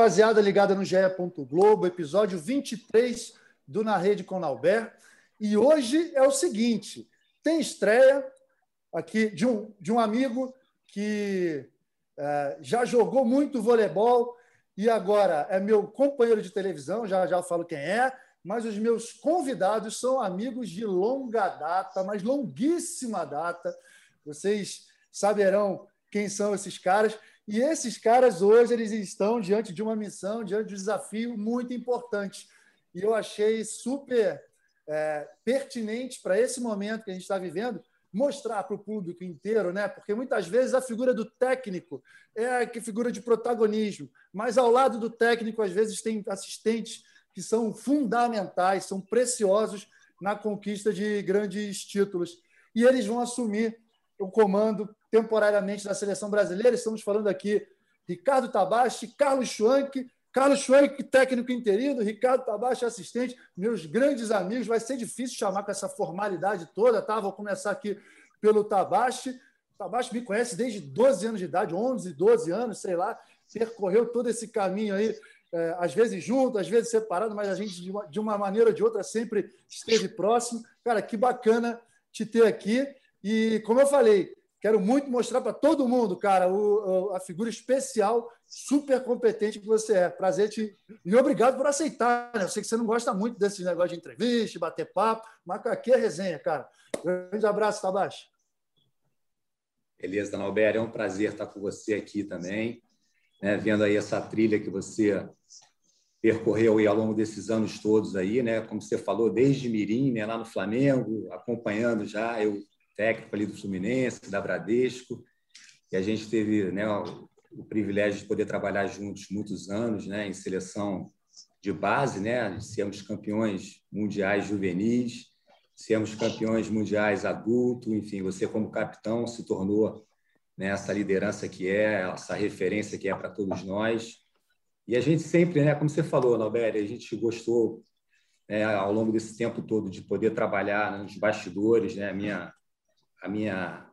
Rapaziada ligada no GE. Globo, episódio 23 do Na Rede com Nauber. E hoje é o seguinte: tem estreia aqui de um, de um amigo que é, já jogou muito voleibol e agora é meu companheiro de televisão, já já falo quem é, mas os meus convidados são amigos de longa data, mas longuíssima data. Vocês saberão quem são esses caras. E esses caras hoje eles estão diante de uma missão, diante de um desafio muito importante. E eu achei super é, pertinente para esse momento que a gente está vivendo mostrar para o público inteiro, né? Porque muitas vezes a figura do técnico é a figura de protagonismo, mas ao lado do técnico às vezes tem assistentes que são fundamentais, são preciosos na conquista de grandes títulos. E eles vão assumir o comando temporariamente da seleção brasileira. Estamos falando aqui Ricardo Tabachi, Carlos Schwank, Carlos Schwank, técnico interino, Ricardo Tabachi, assistente, meus grandes amigos. Vai ser difícil chamar com essa formalidade toda, tá? Vou começar aqui pelo Tabachi. Tabachi me conhece desde 12 anos de idade, 11, 12 anos, sei lá, percorreu todo esse caminho aí, é, às vezes junto, às vezes separado, mas a gente, de uma, de uma maneira ou de outra, sempre esteve próximo. Cara, que bacana te ter aqui. E, como eu falei, Quero muito mostrar para todo mundo, cara, o, a figura especial, super competente que você é. Prazer te. E obrigado por aceitar. Né? Eu sei que você não gosta muito desse negócio de entrevista, bater papo, mas aqui é resenha, cara. Grande abraço, Tabaixo. Beleza, Dalber, é um prazer estar com você aqui também, né? vendo aí essa trilha que você percorreu aí ao longo desses anos todos aí, né? Como você falou, desde Mirim, né? lá no Flamengo, acompanhando já, eu técnico ali do Fluminense, da Bradesco, e a gente teve né, o, o, privilégio de poder trabalhar juntos muitos anos né, em seleção de base, né? Sermos campeões mundiais juvenis, sermos campeões mundiais adulto, enfim, você como capitão se tornou né, essa liderança que é, essa referência que é para todos nós. E a gente sempre, né, como você falou, Nalberi, a gente gostou né, ao longo desse tempo todo de poder trabalhar nos bastidores, né? Minha a minha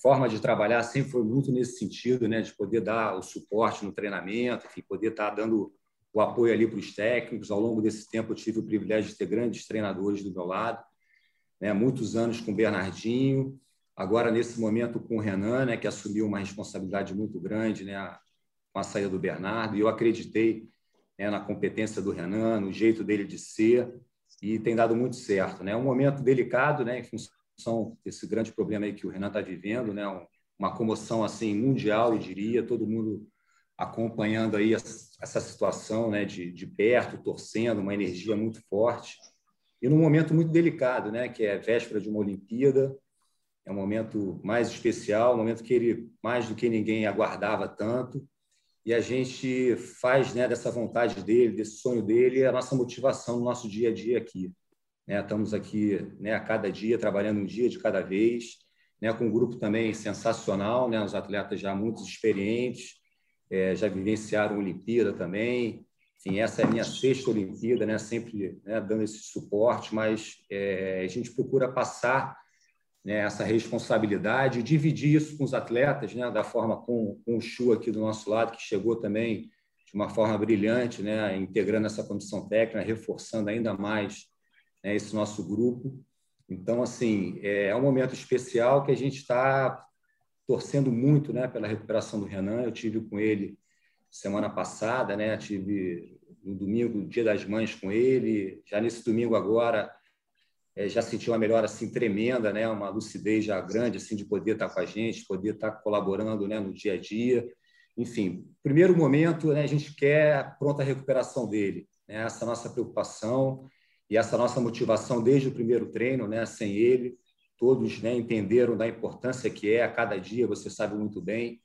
forma de trabalhar sempre foi muito nesse sentido, né, de poder dar o suporte no treinamento, enfim, poder estar dando o apoio ali para os técnicos. Ao longo desse tempo, eu tive o privilégio de ter grandes treinadores do meu lado, né, muitos anos com o Bernardinho, agora nesse momento com o Renan, né, que assumiu uma responsabilidade muito grande, né, com a saída do Bernardo, e eu acreditei né, na competência do Renan, no jeito dele de ser, e tem dado muito certo. Né? É um momento delicado, né, em função são esse grande problema aí que o Renan está vivendo, né? Uma comoção assim mundial, eu diria, todo mundo acompanhando aí essa situação, né? De, de perto, torcendo, uma energia muito forte e num momento muito delicado, né? Que é véspera de uma Olimpíada, é um momento mais especial, um momento que ele mais do que ninguém aguardava tanto e a gente faz né, dessa vontade dele, desse sonho dele, a nossa motivação no nosso dia a dia aqui. Né? Estamos aqui né, a cada dia, trabalhando um dia de cada vez, né, com um grupo também sensacional, né, os atletas já muito experientes, é, já vivenciaram a Olimpíada também. Enfim, essa é a minha sexta Olimpíada, né, sempre né, dando esse suporte, mas é, a gente procura passar né, essa responsabilidade, dividir isso com os atletas, né, da forma com, com o Chu aqui do nosso lado, que chegou também de uma forma brilhante, né, integrando essa comissão técnica, reforçando ainda mais né, esse nosso grupo. Então, assim, é, é um momento especial que a gente está torcendo muito né, pela recuperação do Renan. Eu tive com ele semana passada, né? Tive no domingo, Dia das Mães, com ele. Já nesse domingo agora, é, já senti uma melhora assim tremenda, né? Uma lucidez já grande assim de poder estar com a gente, poder estar colaborando, né, no dia a dia. Enfim, primeiro momento, né, a gente quer a pronta recuperação dele, né? Essa nossa preocupação e essa nossa motivação desde o primeiro treino, né, sem ele, todos né, entenderam da importância que é a cada dia, você sabe muito bem,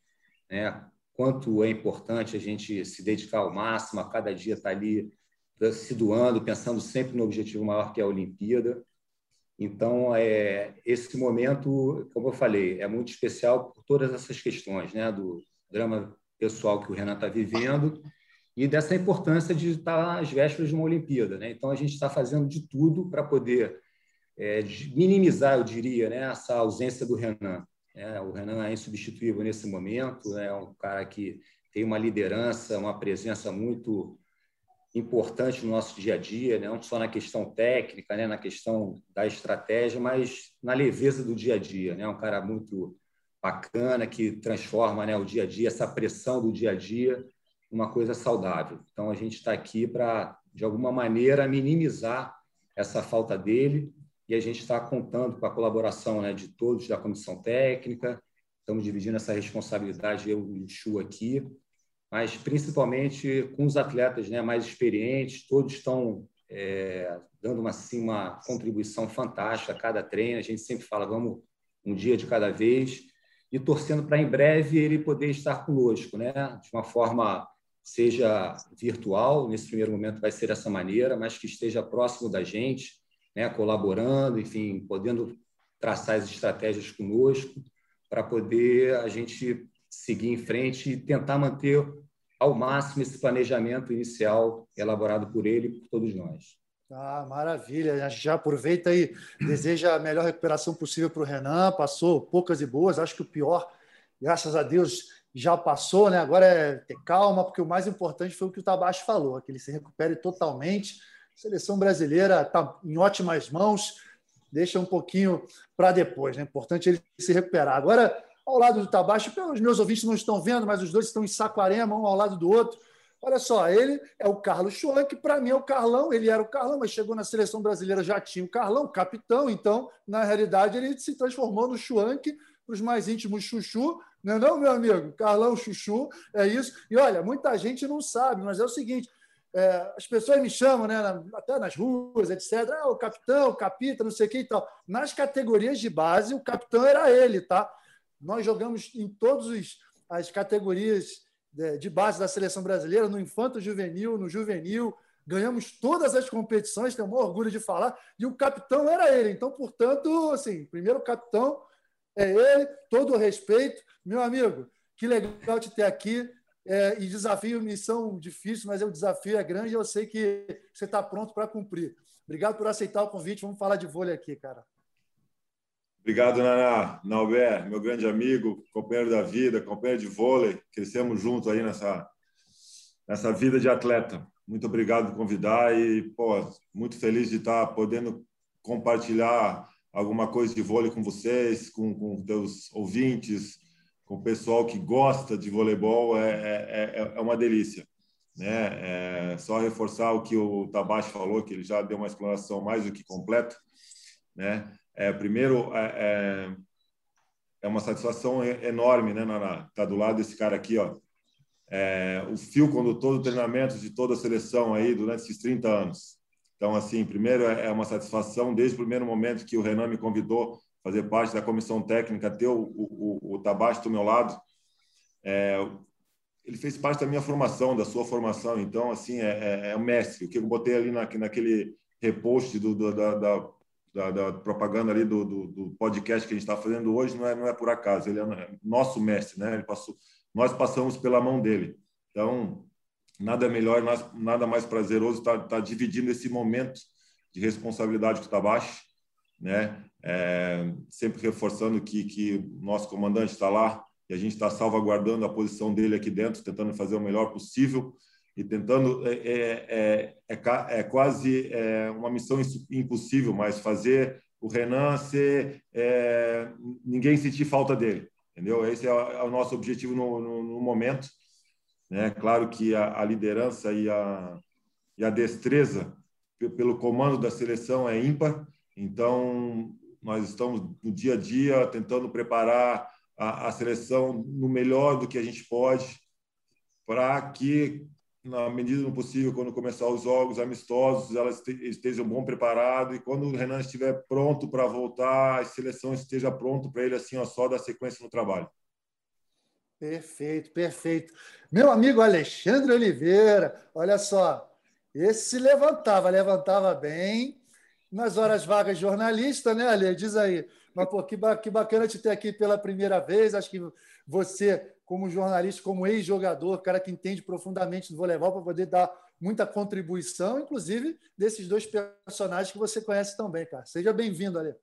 né, quanto é importante a gente se dedicar ao máximo, a cada dia estar tá ali se doando, pensando sempre no objetivo maior que é a Olimpíada. Então, é, esse momento, como eu falei, é muito especial por todas essas questões, né? do drama pessoal que o Renan está vivendo e dessa importância de estar às vésperas de uma Olimpíada. Né? Então, a gente está fazendo de tudo para poder é, minimizar, eu diria, né, essa ausência do Renan. É, o Renan é insubstituível nesse momento, é um cara que tem uma liderança, uma presença muito importante no nosso dia a dia, né? não só na questão técnica, né? na questão da estratégia, mas na leveza do dia a dia. Né? Um cara muito bacana que transforma né, o dia a dia, essa pressão do dia a dia, uma coisa saudável. Então, a gente está aqui para, de alguma maneira, minimizar essa falta dele e a gente está contando com a colaboração né, de todos da comissão técnica, estamos dividindo essa responsabilidade, eu e o Chu aqui, mas principalmente com os atletas né, mais experientes, todos estão é, dando uma, assim, uma contribuição fantástica a cada treino. A gente sempre fala, vamos um dia de cada vez, e torcendo para em breve ele poder estar conosco, né? de uma forma, seja virtual, nesse primeiro momento vai ser dessa maneira, mas que esteja próximo da gente, né? colaborando, enfim, podendo traçar as estratégias conosco, para poder a gente seguir em frente e tentar manter ao máximo esse planejamento inicial elaborado por ele e por todos nós. Ah, maravilha. Já aproveita aí, deseja a melhor recuperação possível para o Renan. Passou poucas e boas, acho que o pior, graças a Deus, já passou, né? Agora é ter calma, porque o mais importante foi o que o Tabacho falou, que ele se recupere totalmente. A seleção brasileira está em ótimas mãos, deixa um pouquinho para depois, né? Importante ele se recuperar. Agora, ao lado do Tabacho. Os meus ouvintes não estão vendo, mas os dois estão em Saquarema, um ao lado do outro. Olha só, ele é o Carlos Schwann, que para mim é o Carlão, ele era o Carlão, mas chegou na seleção brasileira, já tinha o Carlão, capitão, então, na realidade, ele se transformou no Schwank, para os mais íntimos, Chuchu, não é não, meu amigo? Carlão, Chuchu, é isso. E olha, muita gente não sabe, mas é o seguinte, é, as pessoas me chamam, né, até nas ruas, etc. Ah, o capitão, o capita, não sei o que e tal. Nas categorias de base, o capitão era ele, tá? Nós jogamos em todas as categorias de base da seleção brasileira, no infanto juvenil, no juvenil, ganhamos todas as competições, tenho um orgulho de falar, e o capitão era ele. Então, portanto, assim, primeiro capitão é ele, todo o respeito. Meu amigo, que legal te ter aqui. É, e desafio, missão difícil, mas o desafio é grande e eu sei que você está pronto para cumprir. Obrigado por aceitar o convite. Vamos falar de vôlei aqui, cara. Obrigado, Naná. Meu grande amigo, companheiro da vida, companheiro de vôlei. Crescemos juntos aí nessa, nessa vida de atleta. Muito obrigado por convidar e, pô, muito feliz de estar podendo compartilhar alguma coisa de vôlei com vocês, com, com teus ouvintes, com o pessoal que gosta de voleibol. É, é, é, é uma delícia. Né? É só reforçar o que o Tabachi falou, que ele já deu uma explanação mais do que completa. Né? É, primeiro, é, é, é uma satisfação enorme, né, Naná? Tá do lado desse cara aqui, ó. É, o fio condutor do treinamento de toda a seleção aí durante esses 30 anos. Então, assim, primeiro é, é uma satisfação desde o primeiro momento que o Renan me convidou a fazer parte da comissão técnica, ter o, o, o Tabacho do meu lado. É, ele fez parte da minha formação, da sua formação. Então, assim, é, é, é o mestre. O que eu botei ali na, naquele repost do, do, da, da da, da propaganda ali do, do, do, podcast que a gente está fazendo hoje não é, não é por acaso, ele é nosso mestre, né? Ele passou, nós passamos pela mão dele. Então, nada melhor, nada mais prazeroso estar tá, tá dividindo esse momento de responsabilidade com o Tabashi, né? É, sempre reforçando que, que nosso comandante está lá e a gente está salvaguardando a posição dele aqui dentro, tentando fazer o melhor possível e tentando é, é, é, é, é quase é, uma missão impossível, mas fazer o Renan ser é, ninguém sentir falta dele, entendeu? Esse é o nosso objetivo no, no, no, momento, né? Claro que a, a, liderança e a, e a destreza pelo comando da seleção é ímpar, então nós estamos no dia a dia tentando preparar a, a seleção no melhor do que a gente pode para que na medida do possível, quando começar os jogos amistosos, elas estejam bom preparado e quando o Renan estiver pronto para voltar, a seleção esteja pronto para ele assim, ó, só dar sequência no trabalho. Perfeito, perfeito. Meu amigo Alexandre Oliveira, olha só, Esse se levantava, levantava bem. Nas horas vagas jornalista, né, Ale? Diz aí. Mas, pô, que, que bacana te ter aqui pela primeira vez. Acho que você, como jornalista, como ex-jogador, cara que entende profundamente do voleibol, para poder dar muita contribuição, inclusive desses dois personagens que você conhece tão bem, cara. Seja bem-vindo, Ale.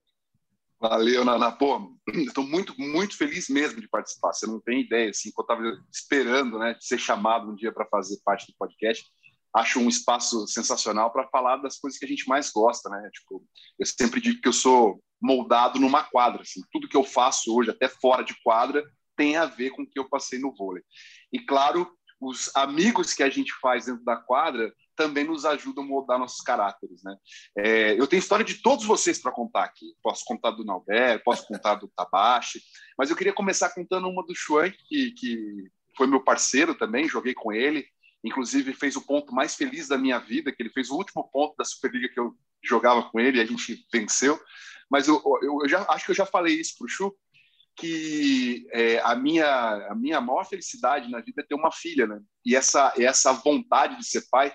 Valeu, Nana. Pô, estou muito, muito feliz mesmo de participar. Você não tem ideia, assim, eu estava esperando, né, de ser chamado um dia para fazer parte do podcast. Acho um espaço sensacional para falar das coisas que a gente mais gosta, né? Tipo, eu sempre digo que eu sou moldado numa quadra, assim. Tudo que eu faço hoje, até fora de quadra, tem a ver com o que eu passei no vôlei. E claro, os amigos que a gente faz dentro da quadra também nos ajudam a moldar nossos caráteres, né? É, eu tenho história de todos vocês para contar aqui. Posso contar do Nauber, posso contar do Tabashi, mas eu queria começar contando uma do Chuan, que, que foi meu parceiro também, joguei com ele, inclusive fez o ponto mais feliz da minha vida, que ele fez o último ponto da Superliga que eu jogava com ele e a gente venceu. Mas eu, eu, eu já acho que eu já falei isso para o Chu, que é, a minha a minha maior felicidade na vida é ter uma filha, né? E essa essa vontade de ser pai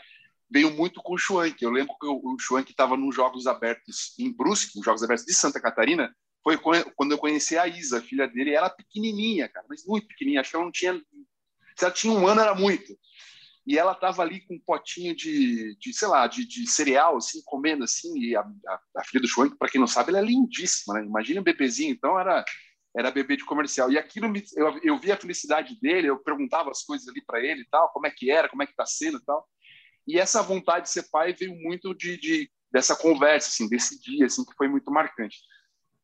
veio muito com o Schwank. Eu lembro que o Schwank estava nos Jogos Abertos em Brusque, nos Jogos Abertos de Santa Catarina, foi quando eu conheci a Isa, a filha dele, ela pequenininha, cara, mas muito pequenininha, acho que ela não tinha... Se ela tinha um ano, era muito. E ela estava ali com um potinho de, de sei lá, de, de, cereal, assim, comendo, assim, e a, a, a filha do Schwank, para quem não sabe, ela é lindíssima, né? Imagina um bebezinho, então era era bebê de comercial. E aquilo, me, eu, eu vi a felicidade dele, eu perguntava as coisas ali para ele e tal, como é que era, como é que está sendo e tal. E essa vontade de ser pai veio muito de, de dessa conversa, assim, desse dia, assim, que foi muito marcante.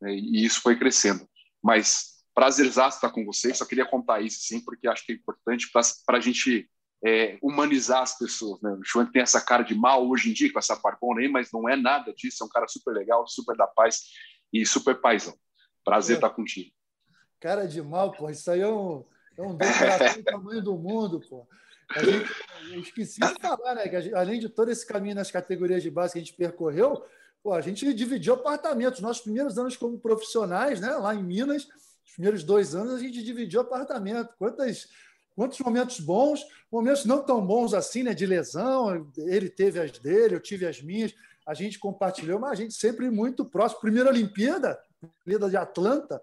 Né? E isso foi crescendo. Mas prazerzaço estar com vocês. Só queria contar isso, assim, porque acho que é importante para a gente é, humanizar as pessoas. Né? O João tem essa cara de mal hoje em dia, com essa parpona aí, mas não é nada disso. É um cara super legal, super da paz e super paizão. Prazer é. estar contigo. Cara de mal, pô. Isso aí é um, é um do tamanho do mundo, pô. A gente, eu esqueci de falar, né? Que gente, além de todo esse caminho nas categorias de base que a gente percorreu, pô, a gente dividiu apartamentos. Nossos primeiros anos como profissionais, né? Lá em Minas, os primeiros dois anos, a gente dividiu apartamento. Quantas, quantos momentos bons, momentos não tão bons assim, né? De lesão. Ele teve as dele, eu tive as minhas. A gente compartilhou, mas a gente sempre muito próximo. Primeira Olimpíada, Olimpíada de Atlanta,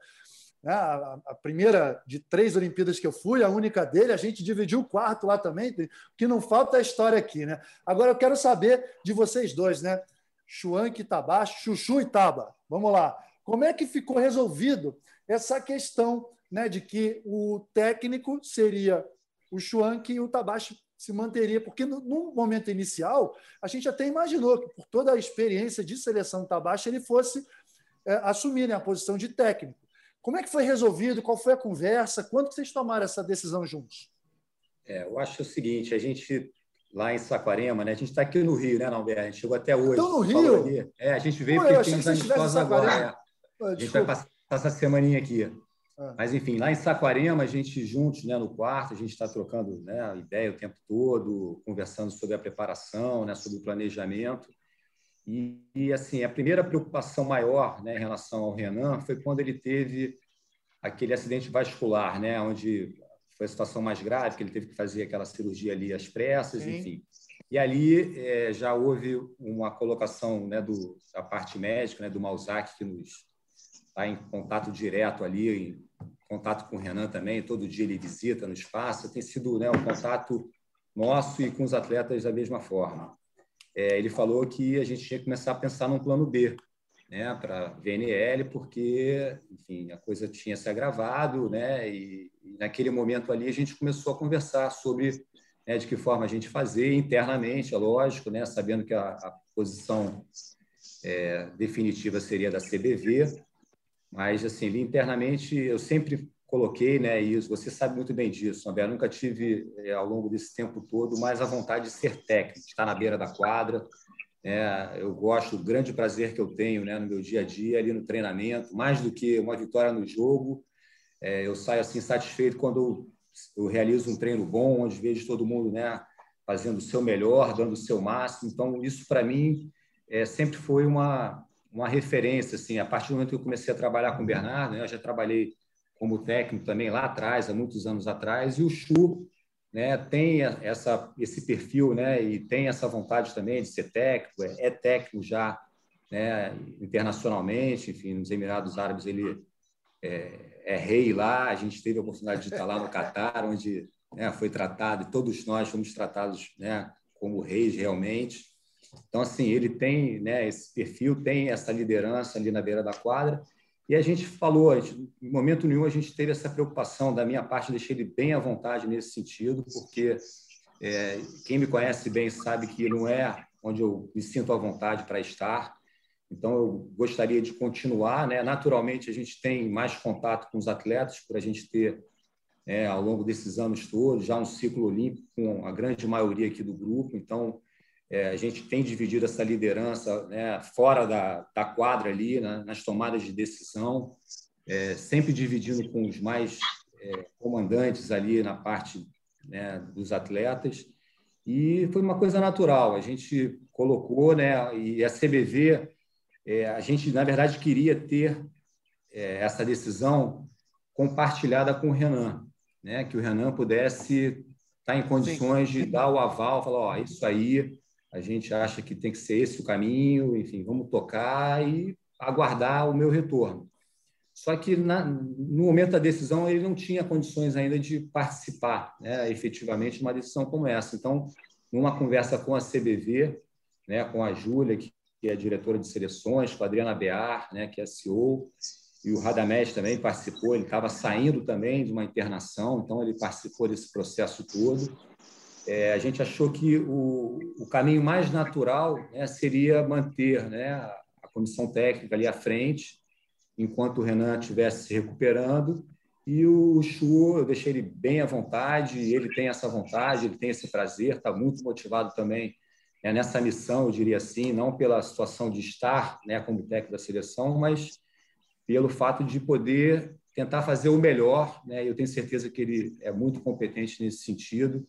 né? A, a, primeira de três Olimpíadas que eu fui, a única dele, a gente dividiu o quarto lá também. O que não falta é história aqui, né? Agora eu quero saber de vocês dois, né? Chuanque Tabaxo, Chuchu e Taba. Vamos lá. Como é que ficou resolvido essa questão né, de que o técnico seria o Chuanque e o Tabaxo se manteria? Porque no, no, momento inicial, a gente até imaginou que, por toda a experiência de seleção do Tabaxo, ele fosse é, assumir né, a posição de técnico. Como é que foi resolvido? Qual foi a conversa? Quando vocês tomaram essa decisão juntos? É, eu acho o seguinte, a gente lá em Saquarema, né? A gente está aqui no Rio, né, Nalber? A gente chegou até hoje. Estão no Rio? É, a gente veio Pô, porque tem uns amistosos agora. É. Ah, a gente vai passar essa semaninha aqui. Ah. Mas, enfim, lá em Saquarema, a gente juntos né, no quarto, a gente está trocando né, ideia o tempo todo, conversando sobre a preparação, né, sobre o planejamento. E, e, assim, a primeira preocupação maior né, em relação ao Renan foi quando ele teve aquele acidente vascular, né, onde foi a situação mais grave, que ele teve que fazer aquela cirurgia ali às pressas, Sim. enfim. E ali é, já houve uma colocação né, do, da parte médica, né, do Malzac, que nos está em contato direto ali, em contato com o Renan também, todo dia ele visita, nos passa, tem sido né, um contato nosso e com os atletas da mesma forma é, ele falou que a gente tinha que começar a pensar num plano B, né, para VNL, porque, enfim, a coisa tinha se agravado, né, e, e, naquele momento ali a gente começou a conversar sobre né, de que forma a gente fazer internamente, é lógico, né, sabendo que a, a posição é, definitiva seria da CBV, mas assim, internamente eu sempre coloquei, né, e você sabe muito bem disso, André, eu nunca tive, é, ao longo desse tempo todo, mais a vontade de ser técnico, de estar na beira da quadra, é, eu gosto, o grande prazer que eu tenho né, no meu dia a dia, ali no treinamento, mais do que uma vitória no jogo, é, eu saio assim satisfeito quando eu, eu, realizo um treino bom, onde vejo todo mundo né, fazendo o seu melhor, dando o seu máximo, então isso para mim é, sempre foi uma, uma referência, assim, a partir do momento que eu comecei a trabalhar com o Bernardo, né, eu já trabalhei como técnico também lá atrás, há muitos anos atrás, e o Chu, né, tem essa, esse perfil né, e tem essa vontade também de ser técnico, é, é técnico já né, internacionalmente, enfim, nos Emirados Árabes ele é, é, rei lá, a gente teve a oportunidade de estar lá no Catar, onde né, foi tratado, e todos nós fomos tratados né, como reis realmente. Então, assim, ele tem né, esse perfil, tem essa liderança ali na beira da quadra, e a gente falou, a gente, em momento nenhum a gente teve essa preocupação da minha parte, deixei ele bem à vontade nesse sentido, porque é, quem me conhece bem sabe que não é onde eu me sinto à vontade para estar. Então, eu gostaria de continuar. Né? Naturalmente, a gente tem mais contato com os atletas, por a gente ter, é, ao longo desses anos todos, já um ciclo olímpico com a grande maioria aqui do grupo. Então, é, a gente tem dividido essa liderança né, fora da, da quadra ali, né, nas tomadas de decisão, é, sempre dividindo com os mais é, comandantes ali na parte né, dos atletas. E foi uma coisa natural. A gente colocou, né, e a CBV, é, a gente, na verdade, queria ter é, essa decisão compartilhada com o Renan, né, que o Renan pudesse estar em condições Sim. de dar o aval, falar, ó, isso aí a gente acha que tem que ser esse o caminho, enfim, vamos tocar e aguardar o meu retorno. Só que na, no momento da decisão ele não tinha condições ainda de participar, né, efetivamente, de uma decisão como essa. Então, numa conversa com a CBV, né, com a Júlia, que, que é diretora de seleções, com a Adriana Bear, né, que é CEO, e o Radamés também participou, ele estava saindo também de uma internação, então ele participou desse processo todo é, a gente achou que o, o caminho mais natural né, seria manter né, a comissão técnica ali à frente, enquanto o Renan estivesse se recuperando. E o Chu, eu deixei ele bem à vontade, ele tem essa vontade, ele tem esse prazer, está muito motivado também né, nessa missão, eu diria assim, não pela situação de estar né, como técnico da seleção, mas pelo fato de poder tentar fazer o melhor. Né? Eu tenho certeza que ele é muito competente nesse sentido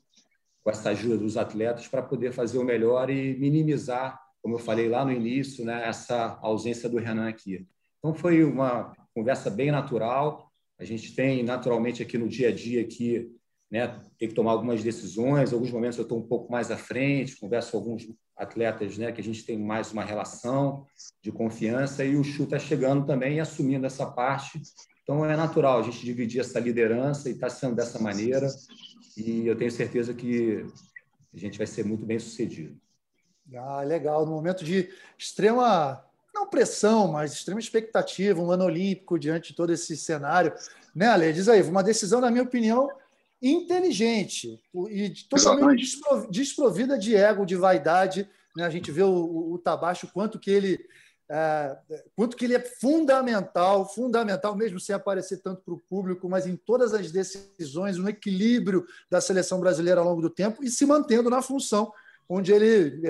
com essa ajuda dos atletas para poder fazer o melhor e minimizar, como eu falei lá no início, né, essa ausência do Renan aqui. Então foi uma conversa bem natural. A gente tem naturalmente aqui no dia a dia aqui, né, tem que tomar algumas decisões. Em alguns momentos eu estou um pouco mais à frente, converso com alguns atletas, né, que a gente tem mais uma relação de confiança e o Chu está chegando também e assumindo essa parte. Então é natural a gente dividir essa liderança e está sendo dessa maneira e eu tenho certeza que a gente vai ser muito bem sucedido. Ah, legal. No momento de extrema, não pressão, mas extrema expectativa, um ano olímpico diante de todo esse cenário. Né, Ale? Diz aí, uma decisão, na minha opinião, inteligente e totalmente desprovida de ego, de vaidade. Né? A gente vê o, o Tabacho, quanto que ele é, quanto que ele é fundamental, fundamental mesmo sem aparecer tanto para o público, mas em todas as decisões, no equilíbrio da seleção brasileira ao longo do tempo e se mantendo na função onde ele,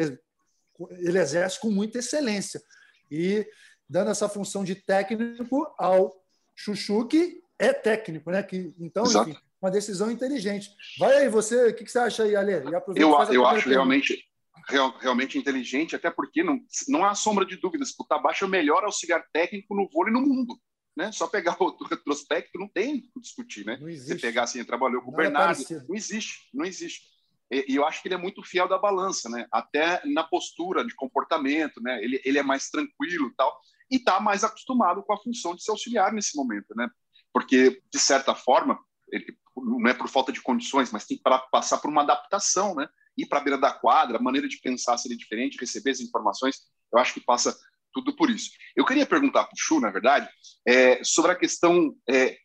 ele exerce com muita excelência. E dando essa função de técnico ao Chuchu, que é técnico, né? Que, então, enfim, uma decisão inteligente. Vai aí, você, o que, você acha aí, Ale? eu eu acho realmente real, realmente inteligente, até porque não, não há sombra de dúvidas, o Tabacho é o melhor auxiliar técnico no vôlei no mundo. Né? Só pegar o retrospecto não tem o que discutir, né? Você pegar assim, trabalhou com o é Bernardo, é não existe, não existe. E, e, eu acho que ele é muito fiel da balança, né? Até na postura de comportamento, né? Ele, ele é mais tranquilo, tal, e está mais acostumado com a função de ser auxiliar nesse momento, né? Porque de certa forma, ele, não é por falta de condições, mas tem para passar por uma adaptação, né? Ir para a beira da quadra, a maneira de pensar seria diferente, receber as informações, eu acho que passa tudo por isso. Eu queria perguntar para o Chu, na verdade, é, sobre a questão é,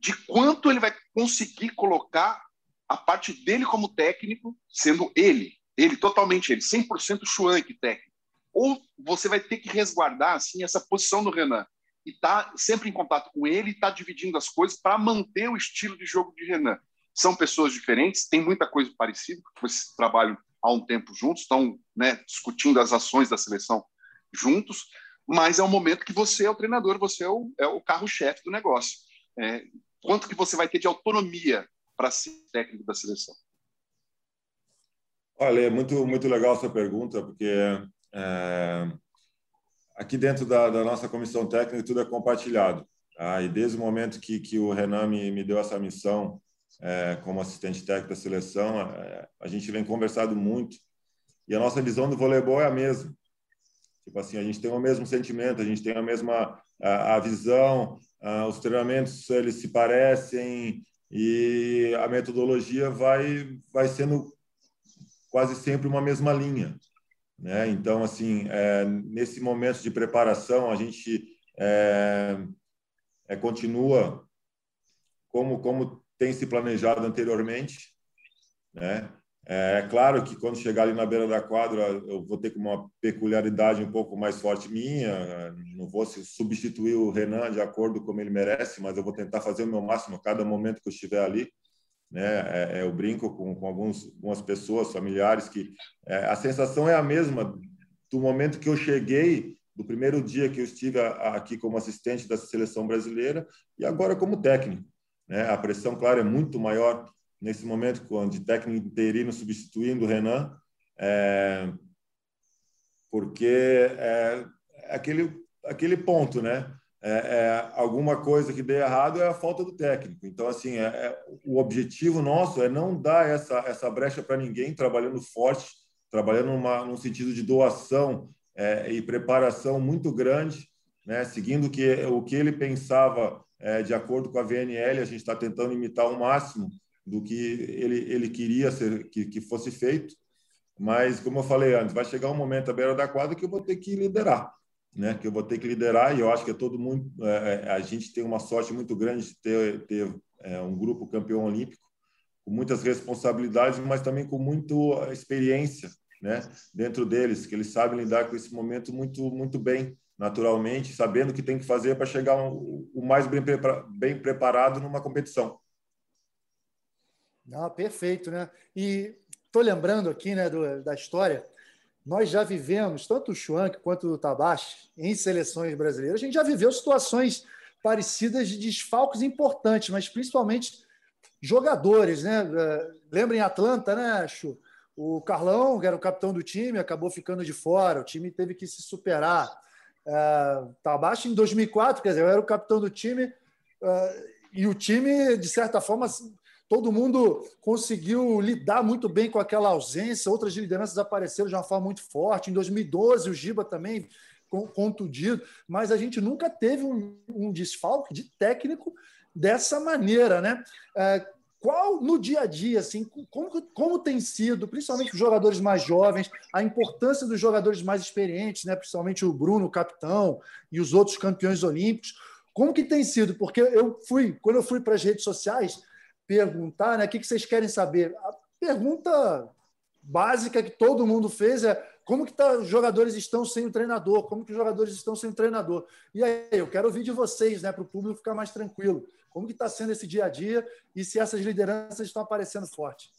de quanto ele vai conseguir colocar a parte dele como técnico, sendo ele, ele totalmente ele, 100% Chuank técnico. Ou você vai ter que resguardar assim essa posição do Renan e tá sempre em contato com ele tá dividindo as coisas para manter o estilo de jogo de Renan são pessoas diferentes, tem muita coisa parecida, porque vocês trabalham há um tempo juntos, estão né, discutindo as ações da seleção juntos, mas é um momento que você é o treinador, você é o, é o carro-chefe do negócio. É, quanto que você vai ter de autonomia para ser técnico da seleção? Olha, é muito, muito legal essa pergunta, porque é, aqui dentro da, da, nossa comissão técnica tudo é compartilhado. Tá? E desde o momento que, que o Renan me, me deu essa missão é, como assistente técnico da seleção, é, a gente vem conversado muito e a nossa visão do voleibol é a mesma. Tipo assim, a gente tem o mesmo sentimento, a gente tem a mesma a, a visão, a, os treinamentos eles se parecem e a metodologia vai vai sendo quase sempre uma mesma linha, né? Então, assim, é, nesse momento de preparação, a gente é, é, continua como como tem se planejado anteriormente, né? É, é claro que quando chegar ali na beira da quadra, eu vou ter uma peculiaridade um pouco mais forte minha. Não vou substituir o Renan de acordo com ele merece, mas eu vou tentar fazer o meu máximo a cada momento que eu estiver ali. Né? É, é, eu brinco com, com alguns, algumas pessoas, familiares, que a sensação é a mesma do momento que eu cheguei, do primeiro dia que eu estive aqui como assistente da seleção brasileira e agora como técnico. Né? A pressão, claro, é muito maior nesse momento, de técnico interino substituindo o Renan, é, porque é, é aquele, aquele ponto, né? É, é, alguma coisa que dê errado é a falta do técnico. Então, assim, é, é o objetivo nosso é não dar essa, essa brecha para ninguém, trabalhando forte, trabalhando numa, num sentido de doação é, e preparação muito grande, né? seguindo que, o que ele pensava de acordo com a VNL, a gente está tentando imitar o máximo do que ele, ele queria ser, que, que fosse feito. Mas, como eu falei antes, vai chegar um momento à beira da quadra que eu vou ter que liderar, né? Que eu vou ter que liderar e eu acho que é todo mundo. É, é, a gente tem uma sorte muito grande de ter, ter é, um grupo campeão olímpico com muitas responsabilidades, mas também com muita experiência, né? Dentro deles, que eles sabem lidar com esse momento muito muito bem, naturalmente, sabendo o que tem que fazer para chegar o, mais bem, bem preparado numa competição. Não, perfeito, né? E estou lembrando aqui né, do, da história, nós já vivemos, tanto o Schwank quanto o Tabashi, em seleções brasileiras, a gente já viveu situações parecidas de desfalques importantes, mas principalmente jogadores, né? É, lembra em Atlanta, né, Chu? O Carlão, que era o capitão do time, acabou ficando de fora, o time teve que se superar. Uh, Tabashi, em 2004, quer dizer, eu era o capitão do time, uh, e o time, de certa forma, todo mundo conseguiu lidar muito bem com aquela ausência, outras lideranças apareceram de uma forma muito forte. Em 2012, o Giba também contundido, mas a gente nunca teve um, um desfalque de técnico dessa maneira, né? É, qual no dia a dia, assim, como, como tem sido, principalmente os jogadores mais jovens, a importância dos jogadores mais experientes, né? Principalmente o Bruno, o capitão, e os outros campeões olímpicos. Como que tem sido? Porque eu fui, quando eu fui para as redes sociais, perguntar, né? O que vocês querem saber? A pergunta básica que todo mundo fez é como que tá, os jogadores estão sem o treinador? Como que os jogadores estão sem o treinador? E aí, eu quero ouvir de vocês, né? Para o público ficar mais tranquilo. Como que está sendo esse dia a dia e se essas lideranças estão aparecendo forte?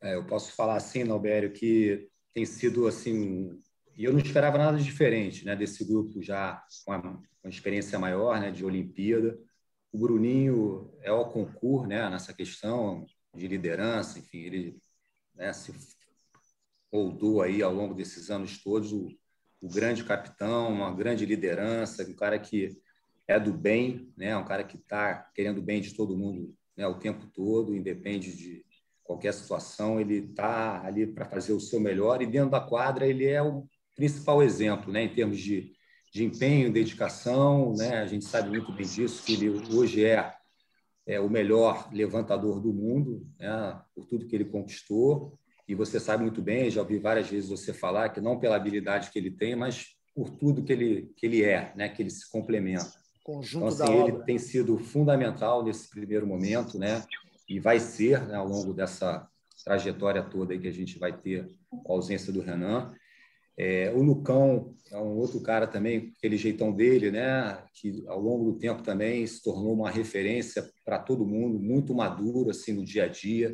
É, eu posso falar assim, Nalbério, que tem sido assim e eu não esperava nada diferente né, desse grupo já com uma, uma experiência maior né, de Olimpíada. O Bruninho é o concurso né, nessa questão de liderança, enfim, ele né, se moldou aí ao longo desses anos todos o, o, grande capitão, uma grande liderança, um cara que é do bem, né, um cara que está querendo o bem de todo mundo né, o tempo todo, independe de qualquer situação, ele está ali para fazer o seu melhor e dentro da quadra ele é o principal exemplo, né, em termos de de empenho, dedicação, né? A gente sabe muito bem disso que ele hoje é, é o melhor levantador do mundo, né? Por tudo que ele conquistou. E você sabe muito bem, já ouvi várias vezes você falar que não pela habilidade que ele tem, mas por tudo que ele que ele é, né? Que ele se complementa. Conjunto então, assim, ele obra. tem sido fundamental nesse primeiro momento, né? E vai ser né, ao longo dessa trajetória toda aí que a gente vai ter com a ausência do Renan. É, o Lucão é um outro cara também, aquele jeitão dele, né? Que ao longo do tempo também se tornou uma referência para todo mundo, muito maduro assim no dia a dia,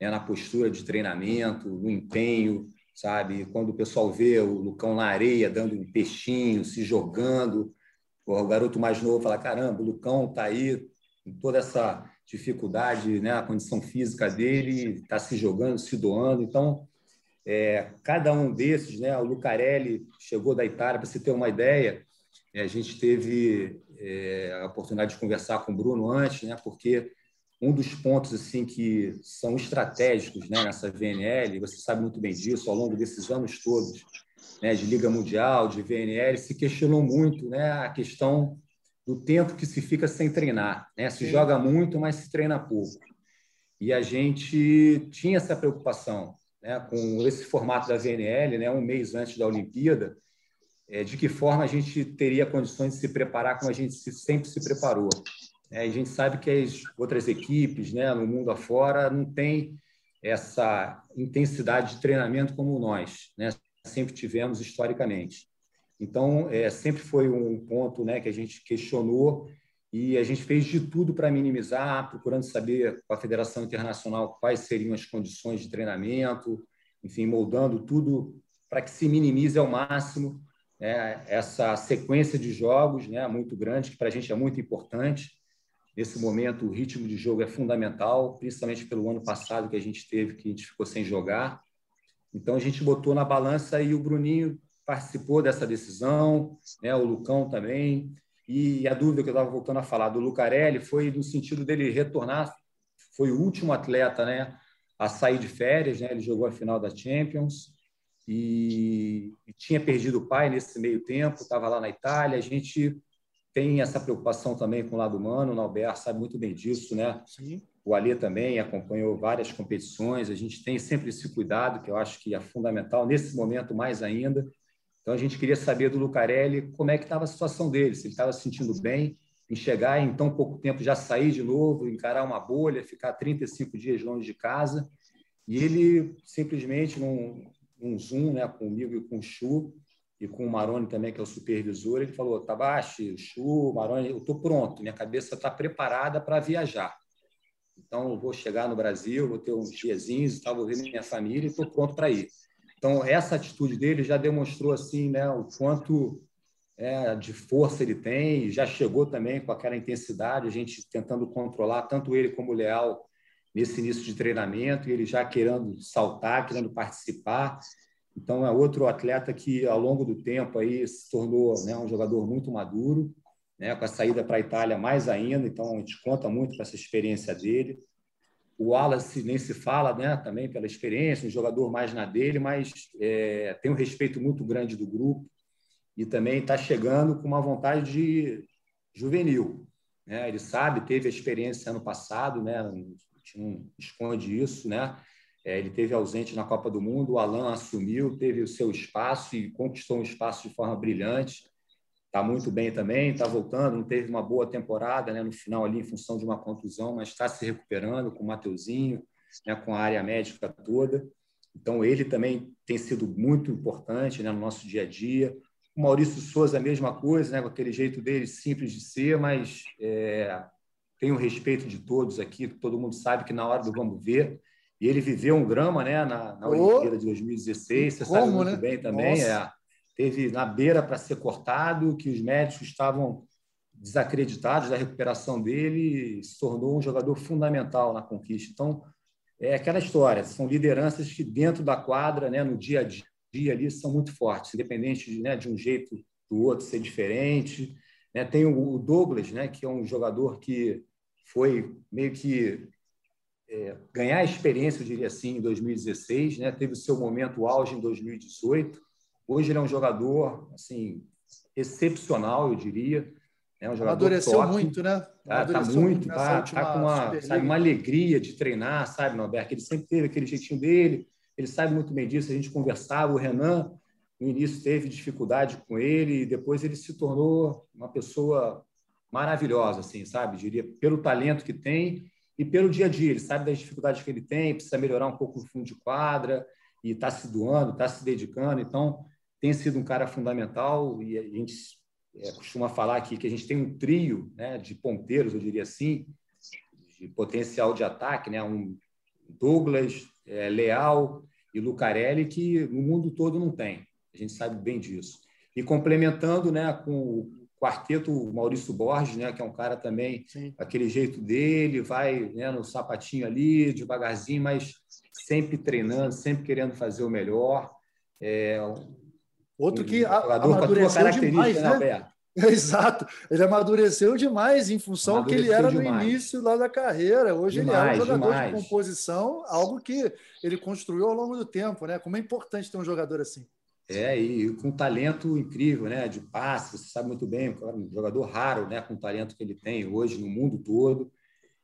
né? na postura de treinamento, no empenho, sabe? Quando o pessoal vê o Lucão na areia dando um peixinho, se jogando, o garoto mais novo fala: caramba, o Lucão está aí com toda essa dificuldade, né? A condição física dele está se jogando, se doando, então é, cada um desses, né, o Lucarelli chegou da Itália, para você ter uma ideia, é, a gente teve é, a oportunidade de conversar com o Bruno antes, né, porque um dos pontos assim que são estratégicos né, nessa VNL, você sabe muito bem disso, ao longo desses anos todos, né, de Liga Mundial, de VNL, se questionou muito né, a questão do tempo que se fica sem treinar. Né? Se Sim. joga muito, mas se treina pouco. E a gente tinha essa preocupação né, com esse formato da VNL, né, um mês antes da Olimpíada, é, de que forma a gente teria condições de se preparar como a gente sempre se preparou. É, a gente sabe que as outras equipes né, no mundo afora não têm essa intensidade de treinamento como nós, né, sempre tivemos historicamente. Então, é, sempre foi um ponto né, que a gente questionou e a gente fez de tudo para minimizar, procurando saber com a Federação Internacional quais seriam as condições de treinamento, enfim, moldando tudo para que se minimize ao máximo né, essa sequência de jogos né, muito grande, que para a gente é muito importante. Nesse momento, o ritmo de jogo é fundamental, principalmente pelo ano passado que a gente teve, que a gente ficou sem jogar. Então, a gente botou na balança e o Bruninho participou dessa decisão, né, o Lucão também. E a dúvida que eu estava voltando a falar do Lucarelli foi no sentido dele retornar, foi o último atleta né, a sair de férias, né, ele jogou a final da Champions e, e tinha perdido o pai nesse meio tempo, estava lá na Itália. A gente tem essa preocupação também com o lado humano, o Nauber sabe muito bem disso, né? Sim. O Alê também acompanhou várias competições, a gente tem sempre esse cuidado, que eu acho que é fundamental, nesse momento mais ainda, então, a gente queria saber do Lucarelli como é que estava a situação dele, se ele estava se sentindo bem em chegar em tão pouco tempo já sair de novo, encarar uma bolha, ficar 35 dias longe de casa. E ele simplesmente, num, num Zoom né, comigo e com o Chu, e com o Maroni também, que é o supervisor, ele falou, Tabashi, Chu, Maroni, eu estou pronto, minha cabeça está preparada para viajar. Então, eu vou chegar no Brasil, vou ter uns diazinhos, vou ver minha família e estou pronto para ir. Então, essa atitude dele já demonstrou assim, né, o quanto é, de força ele tem, já chegou também com aquela intensidade, a gente tentando controlar tanto ele como o Leal nesse início de treinamento, e ele já querendo saltar, querendo participar. Então, é outro atleta que, ao longo do tempo, aí, se tornou né, um jogador muito maduro, né, com a saída para a Itália mais ainda, então a gente conta muito com essa experiência dele. O Wallace nem se fala, né? Também pela experiência, um jogador mais na dele, mas é, tem um respeito muito grande do grupo e também está chegando com uma vontade de juvenil. Né? Ele sabe, teve a experiência ano passado, né? Não esconde isso, né? É, ele teve ausente na Copa do Mundo, o Alan assumiu, teve o seu espaço e conquistou um espaço de forma brilhante está muito bem também, está voltando, não teve uma boa temporada né, no final ali em função de uma contusão, mas está se recuperando com o Mateuzinho, né, com a área médica toda. Então, ele também tem sido muito importante né, no nosso dia a dia. O Maurício Souza, a mesma coisa, né, com aquele jeito dele simples de ser, mas é, tem o respeito de todos aqui, todo mundo sabe que na hora do vamos ver, e ele viveu um drama né, na, na Olimpíada de 2016, você Como, sabe muito né? bem também. É, teve na beira para ser cortado, que os médicos estavam desacreditados da recuperação dele, se tornou um jogador fundamental na conquista. Então, é aquela história, são lideranças que dentro da quadra, né, no dia a dia ali, são muito fortes, independente de, né, de um jeito do outro ser diferente. Né? Tem o Douglas, né, que é um jogador que foi meio que é, ganhar experiência, eu diria assim, em 2016, né? teve o seu momento auge em 2018, Hoje ele é um jogador assim excepcional, eu diria. É um jogador Amadureceu top. muito, né? Tá, tá muito, tá, tá com uma, sabe, uma alegria de treinar, sabe, Norberto? Ele sempre teve aquele jeitinho dele, ele sabe muito bem disso. A gente conversava, o Renan, no início, teve dificuldade com ele, e depois ele se tornou uma pessoa maravilhosa, assim, sabe? Diria, pelo talento que tem e pelo dia a dia. Ele sabe das dificuldades que ele tem, precisa melhorar um pouco no fundo de quadra, e está se doando, está se dedicando. Então, tem sido um cara fundamental e a gente é, costuma falar aqui que a gente tem um trio né, de ponteiros, eu diria assim, de potencial de ataque, né? um Douglas, é, Leal e Lucarelli, que no mundo todo não tem. A gente sabe bem disso. E complementando né, com o quarteto Maurício Borges, né, que é um cara também, Sim. aquele jeito dele, vai né, no sapatinho ali, devagarzinho, mas sempre treinando, sempre querendo fazer o melhor. É, Outro que um amadureceu demais, né? Alberto? Exato. Ele amadureceu demais em função do que ele era demais. no início lá da carreira. Hoje demais, ele é um jogador demais. de composição, algo que ele construiu ao longo do tempo, né? Como é importante ter um jogador assim. É, e com talento incrível, né? De passe, você sabe muito bem, um jogador raro, né? Com o talento que ele tem hoje no mundo todo.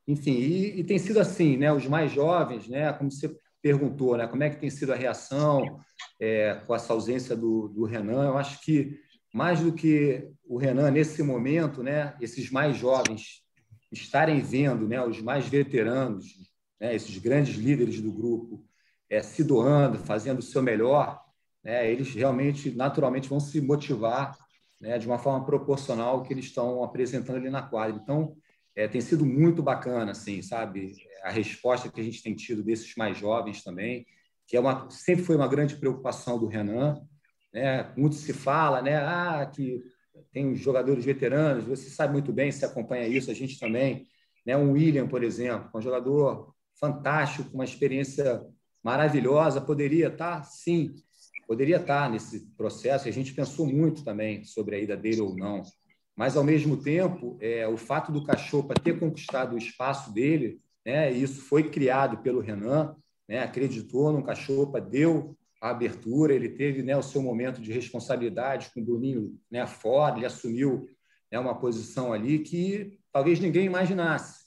Enfim, e, e, tem sido assim, né? Os mais jovens, né? Como você perguntou, né? Como é que tem sido a reação é, com essa ausência do, do Renan? Eu acho que mais do que o Renan nesse momento, né? Esses mais jovens estarem vendo, né? Os mais veteranos, né? Esses grandes líderes do grupo é, se doando, fazendo o seu melhor né, eles realmente, naturalmente, vão se motivar né, de uma forma proporcional ao que eles estão apresentando ali na quadra. Então, é, tem sido muito bacana, assim, sabe? A resposta que a gente tem tido desses mais jovens também, que é uma, sempre foi uma grande preocupação do Renan. Né? Muito se fala, né? Ah, que tem jogadores veteranos, você sabe muito bem, se acompanha isso, a gente também. Né? Um William, por exemplo, um jogador fantástico, com uma experiência maravilhosa, poderia estar, sim, poderia estar nesse processo, a gente pensou muito também sobre a ida dele ou não. Mas, ao mesmo tempo, é, o fato do Cachopa ter conquistado o espaço dele, né, isso foi criado pelo Renan, né, acreditou no Cachopa, deu a abertura, ele teve né, o seu momento de responsabilidade com o Bruninho né, fora, ele assumiu né, uma posição ali que talvez ninguém imaginasse.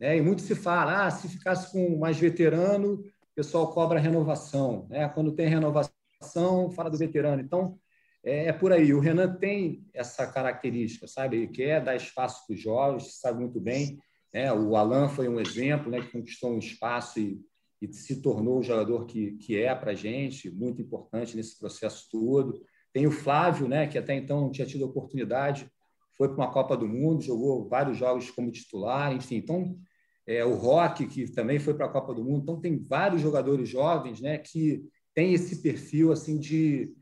Né? E muito se fala, ah, se ficasse com mais veterano, o pessoal cobra renovação. Né? Quando tem renovação, fala do veterano. Então, é, é, por aí. O Renan tem essa característica, sabe? Ele quer dar espaço para os jovens, sabe muito bem. Né? O Alan foi um exemplo, né? Que conquistou um espaço e, e se tornou o jogador que, que é para a gente, muito importante nesse processo todo. Tem o Flávio, né? Que até então não tinha tido oportunidade, foi para uma Copa do Mundo, jogou vários jogos como titular, enfim. Então, é, o Rock, que também foi para a Copa do Mundo. Então, tem vários jogadores jovens né, que tem esse perfil assim de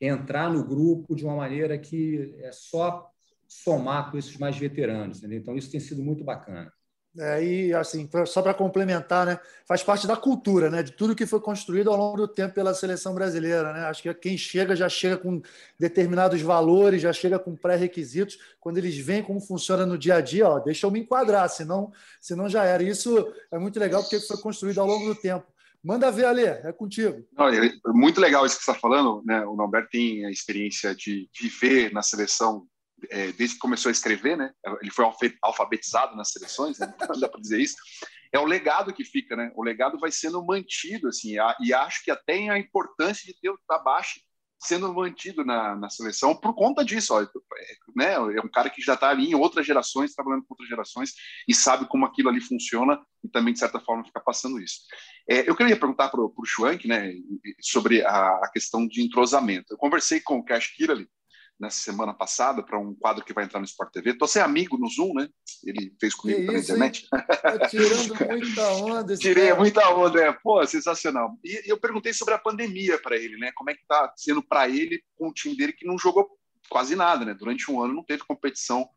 entrar no grupo de uma maneira que é só somar com esses mais veteranos. Entendeu? Então, isso tem sido muito bacana. É, e assim, só para complementar, né, faz parte da cultura, né, de tudo que foi construído ao longo do tempo pela seleção brasileira, né? Acho que quem chega já chega com determinados valores, já chega com pré-requisitos. Quando eles veem como funciona no dia a dia, ó, deixa eu me enquadrar, senão, senão já era. Isso é muito legal porque foi construído ao longo do tempo. Manda ver, Ale, é contigo. É muito legal isso que você está falando. Né? O Norberto tem a experiência de viver na seleção é, desde que começou a escrever, né? Ele foi alfabetizado nas seleções, né? dá para dizer isso. É o legado que fica, né? O legado vai sendo mantido, assim, e acho que até a importância de ter o Tabashi sendo mantido na, na seleção por conta disso. Ó, né? É um cara que já está ali em outras gerações, trabalhando com outras gerações e sabe como aquilo ali funciona e também, de certa forma, fica passando isso. É, eu queria perguntar para o Schwank né, sobre a, a, questão de entrosamento. Eu conversei com o Cash Kirali nessa semana passada para um quadro que vai entrar no Sport TV. Tô sem amigo no Zoom, né? Ele fez comigo pela internet. Tá tirando muita onda. Tirei cara. muita onda, é. Pô, sensacional. E eu perguntei sobre a pandemia para ele, né? Como é que tá sendo para ele com o time dele que não jogou quase nada, né? Durante um ano não teve competição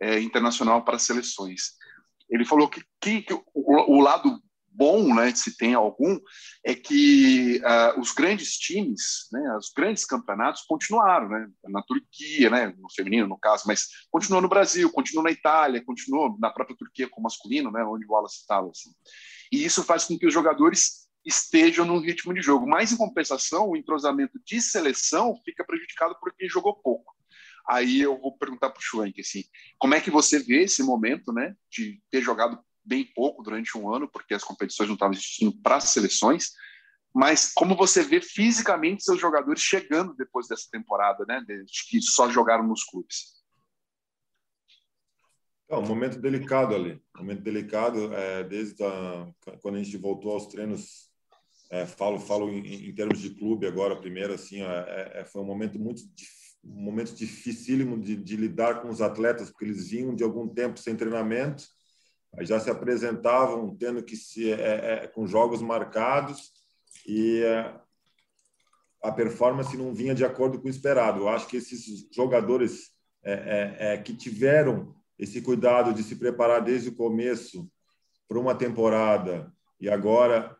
é, internacional para seleções. Ele falou que, que, que o, o lado bom, né, se tem algum, é que uh, os grandes times, né, os grandes campeonatos continuaram, né, na Turquia, né, no feminino no caso, mas continuou no Brasil, continuou na Itália, continuou na própria Turquia com o masculino, né, onde o Wallace estava. Assim. E isso faz com que os jogadores estejam no ritmo de jogo. Mas, em compensação, o entrosamento de seleção fica prejudicado porque jogou pouco. Aí eu vou perguntar para o Schwank, assim, como é que você vê esse momento, né, de ter jogado bem pouco durante um ano, porque as competições não estavam existindo para as seleções, mas como você vê fisicamente seus jogadores chegando depois dessa temporada, né, de, que só jogaram nos clubes? É um momento delicado ali, momento delicado é, desde a, quando a gente voltou aos treinos. É, falo falo em, em, termos de clube agora primeiro assim, é, é, foi um momento muito um momento dificílimo de, de lidar com os atletas porque eles vinham de algum tempo sem treinamento já se apresentavam tendo que se é, é, com jogos marcados e é, a performance não vinha de acordo com o esperado. Eu acho que esses jogadores é, é, é, que tiveram esse cuidado de se preparar desde o começo para uma temporada e agora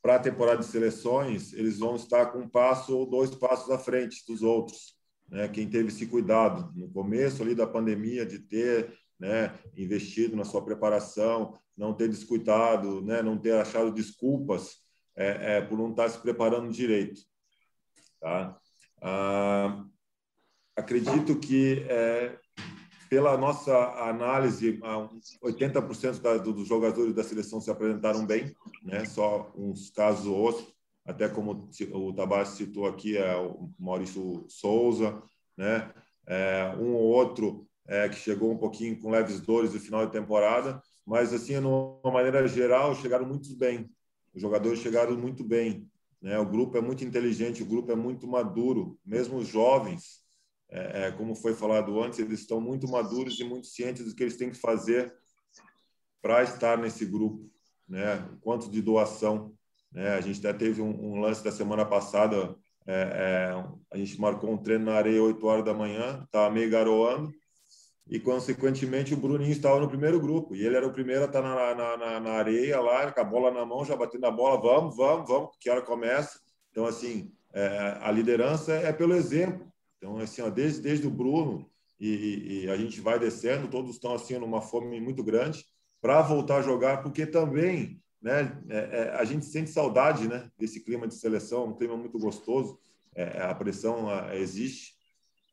para a temporada de seleções, eles vão estar com um passo ou dois passos à frente dos outros. né, quem teve esse cuidado no começo ali da pandemia de ter né, investido na sua preparação, não ter descuidado, né, não ter achado desculpas é, é, por não estar se preparando direito. Tá? Ah, acredito que, é, pela nossa análise, 80% da, dos jogadores da seleção se apresentaram bem, né? só uns casos ou outros, até como o Tabassi citou aqui, é o Maurício Souza, né? É, um ou outro é, que chegou um pouquinho com leves dores no final de temporada, mas assim, de uma maneira geral, chegaram muito bem. Os jogadores chegaram muito bem. Né? O grupo é muito inteligente, o grupo é muito maduro, mesmo os jovens, é, é, como foi falado antes, eles estão muito maduros e muito cientes do que eles têm que fazer para estar nesse grupo, né? O quanto de doação, né? A gente até teve um, um lance da semana passada, é, é, a gente marcou um treino na areia 8 horas da manhã, estava meio garoando, e consequentemente o Bruninho estava no primeiro grupo. E ele era o primeiro a estar na, na, na, areia lá com a bola na mão já batendo a bola vamos vamos vamos que hora começa. Então assim é, a liderança é pelo exemplo. Então assim ó, desde desde o Bruno e, e, a gente vai descendo todos estão assim numa fome muito grande para voltar a jogar porque também né é, é, a gente sente saudade né desse clima de seleção um clima muito gostoso é, a pressão existe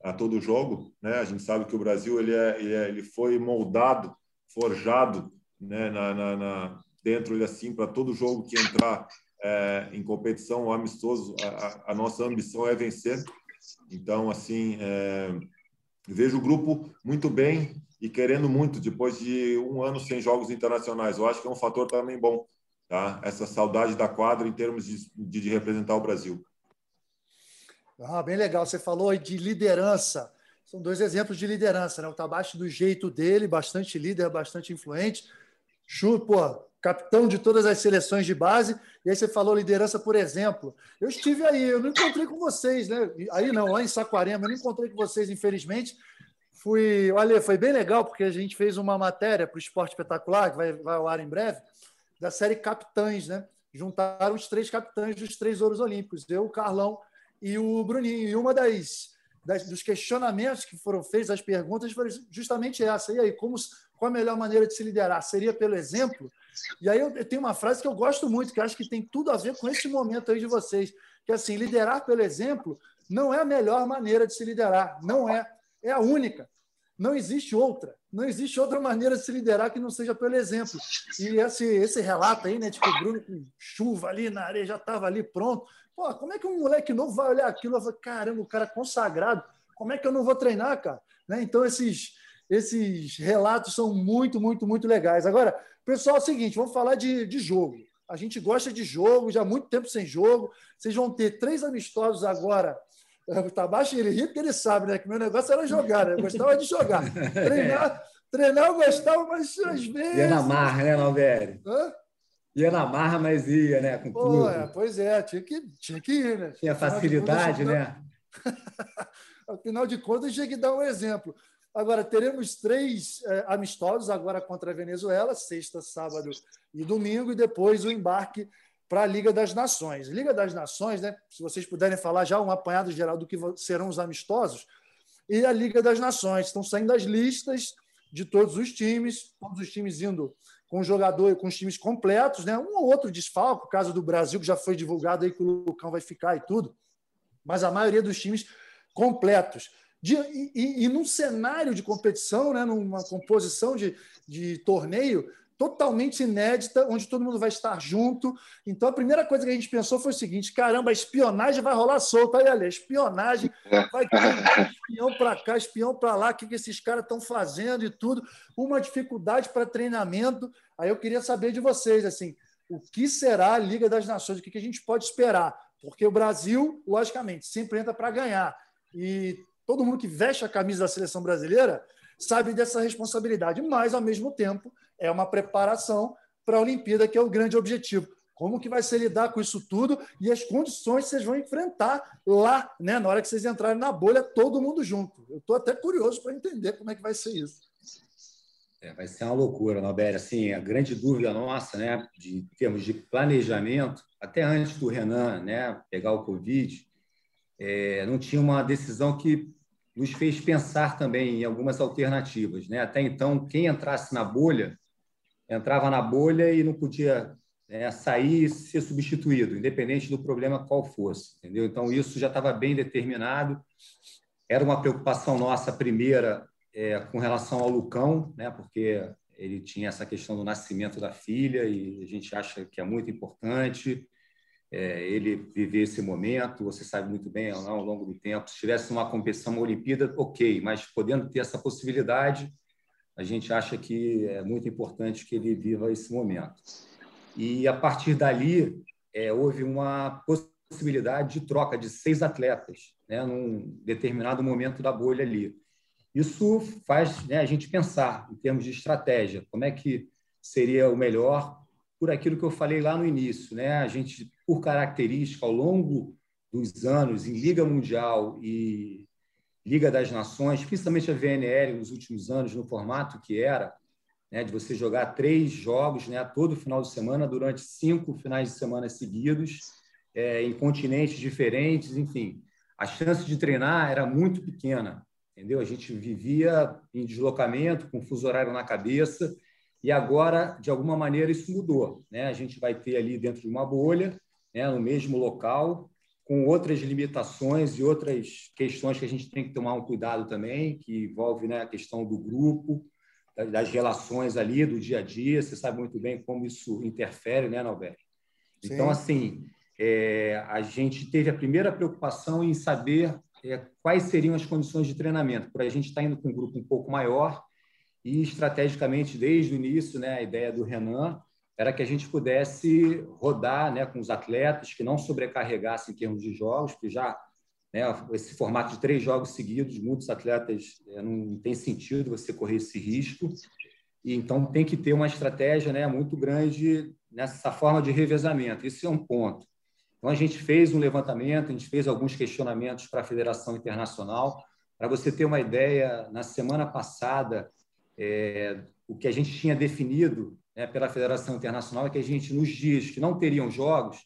a todo jogo, né? A gente sabe que o Brasil ele, é, ele, é, ele foi moldado, forjado, né? Na, na, na dentro ele assim para todo jogo que entrar é, em competição amistoso, a, a, nossa ambição é vencer. Então, assim, é, vejo o grupo muito bem e querendo muito depois de um ano sem jogos internacionais. Eu acho que é um fator também bom, tá? Essa saudade da quadra em termos de, de, de representar o Brasil. Ah, bem legal. Você falou de liderança. São dois exemplos de liderança, né? O Tabachi do jeito dele, bastante líder, bastante influente. Chu, pô, capitão de todas as seleções de base. E aí você falou liderança, por exemplo. Eu estive aí, eu não encontrei com vocês, né? Aí não, lá em Saquarema, eu não encontrei com vocês, infelizmente. Fui, olha, foi bem legal, porque a gente fez uma matéria para o Esporte Espetacular, que vai, vai ao ar em breve, da série Capitães, né? Juntaram os três capitães dos três ouros olímpicos. Eu, o Carlão e o Bruninho. E uma das, das, dos questionamentos que foram feitos, as perguntas, foi justamente essa. E aí, como, qual a melhor maneira de se liderar? Seria pelo exemplo? E aí eu, eu tenho uma frase que eu gosto muito, que acho que tem tudo a ver com esse momento aí de vocês, que é assim, liderar pelo exemplo não é a melhor maneira de se liderar, não é, é a única. Não existe outra. Não existe outra maneira de se liderar que não seja pelo exemplo. E esse, esse relato aí, né, de que o Bruno com chuva ali na areia já estava ali pronto. Pô, como é que um moleque novo vai olhar aquilo e falar, caramba, o cara consagrado, como é que eu não vou treinar, cara? Né? Então, esses, esses relatos são muito, muito, muito legais. Agora, pessoal, é o seguinte, vamos falar de, de jogo. A gente gosta de jogo, já há muito tempo sem jogo. Vocês vão ter três amistosos agora Tá baixo ele ri porque ele sabe, né? Que meu negócio era jogar, né? Eu gostava de jogar. Treinar, treinar eu gostava, mas às vezes. Ia na marra, né, Nalvério? Hã? Ia na marra, mas ia, né? Com Pô, tudo. É, pois é, tinha que, tinha que ir, né? Tinha facilidade, contas, né? Afinal de contas, tinha que dar um exemplo. Agora, teremos três é, amistosos agora contra a Venezuela, sexta, sábado e domingo, e depois o embarque para a Liga das Nações. Liga das Nações, né? Se vocês puderem falar já um apanhado geral do que serão os amistosos, e a Liga das Nações. Estão saindo as listas de todos os times, todos os times indo com jogador com os times completos, né? Um ou outro desfalco, o caso do Brasil, que já foi divulgado aí que o Lucão vai ficar e tudo, mas a maioria dos times completos. De, e, e, num cenário de competição, né, numa composição de, de torneio, totalmente inédita, onde todo mundo vai estar junto. Então, a primeira coisa que a gente pensou foi o seguinte: caramba, a espionagem vai rolar solta. Aí, ali, espionagem, vai ter espião para cá, espião para lá, o que, que esses caras estão fazendo e tudo. Uma dificuldade para treinamento. Aí eu queria saber de vocês, assim, o que será a Liga das Nações, o que, que a gente pode esperar? Porque o Brasil, logicamente, sempre entra para ganhar. E todo mundo que veste a camisa da seleção brasileira sabe dessa responsabilidade, mas, ao mesmo tempo, é uma preparação para a Olimpíada, que é o grande objetivo. Como que vai ser lidar com isso tudo e as condições que vocês vão enfrentar lá, né? Na hora que vocês entrarem na bolha, todo mundo junto. Eu estou até curioso para entender como é que vai ser isso. É, vai ser uma loucura, Nobel. Assim, a grande dúvida nossa, né, de em termos de planejamento, até antes do Renan, né, pegar o Covid, é, não tinha uma decisão que nos fez pensar também em algumas alternativas. Né? Até então, quem entrasse na bolha, entrava na bolha e não podia né, sair e ser substituído, independente do problema qual fosse. Entendeu? Então, isso já estava bem determinado. Era uma preocupação nossa primeira é, com relação ao Lucão, né, porque ele tinha essa questão do nascimento da filha e a gente acha que é muito importante é, ele viver esse momento. Você sabe muito bem, ao longo do tempo, se tivesse uma competição, uma Olimpíada, ok, mas podendo ter essa possibilidade, a gente acha que é muito importante que ele viva esse momento. E a partir dali é, houve uma possibilidade de troca de seis atletas, né, num determinado momento da bolha ali. Isso faz né, a gente pensar em termos de estratégia, como é que seria o melhor por aquilo que eu falei lá no início, né? A gente, por característica, ao longo dos anos, em Liga Mundial e Liga das Nações, principalmente a VNL nos últimos anos, no formato que era, né, de você jogar três jogos né, todo final de semana durante cinco finais de semana seguidos, é, em continentes diferentes, enfim, a chance de treinar era muito pequena, entendeu? A gente vivia em deslocamento, com fuso horário na cabeça, e agora, de alguma maneira, isso mudou. Né? A gente vai ter ali dentro de uma bolha, né, no mesmo local, com outras limitações e outras questões que a gente tem que tomar um cuidado também, que envolve né, a questão do grupo, das relações ali, do dia a dia. Você sabe muito bem como isso interfere, né, Norberto? Então, assim, é, a gente teve a primeira preocupação em saber é, quais seriam as condições de treinamento, por a gente estar tá indo com um grupo um pouco maior e estrategicamente desde o início, né, a ideia do Renan era que a gente pudesse rodar, né, com os atletas que não sobrecarregassem em termos de jogos, que já né, esse formato de três jogos seguidos, muitos atletas é, não tem sentido você correr esse risco. E então tem que ter uma estratégia, né, muito grande nessa forma de revezamento. Isso é um ponto. Então a gente fez um levantamento, a gente fez alguns questionamentos para a Federação Internacional. Para você ter uma ideia, na semana passada é, o que a gente tinha definido né, pela Federação Internacional é que a gente, nos dias que não teriam jogos,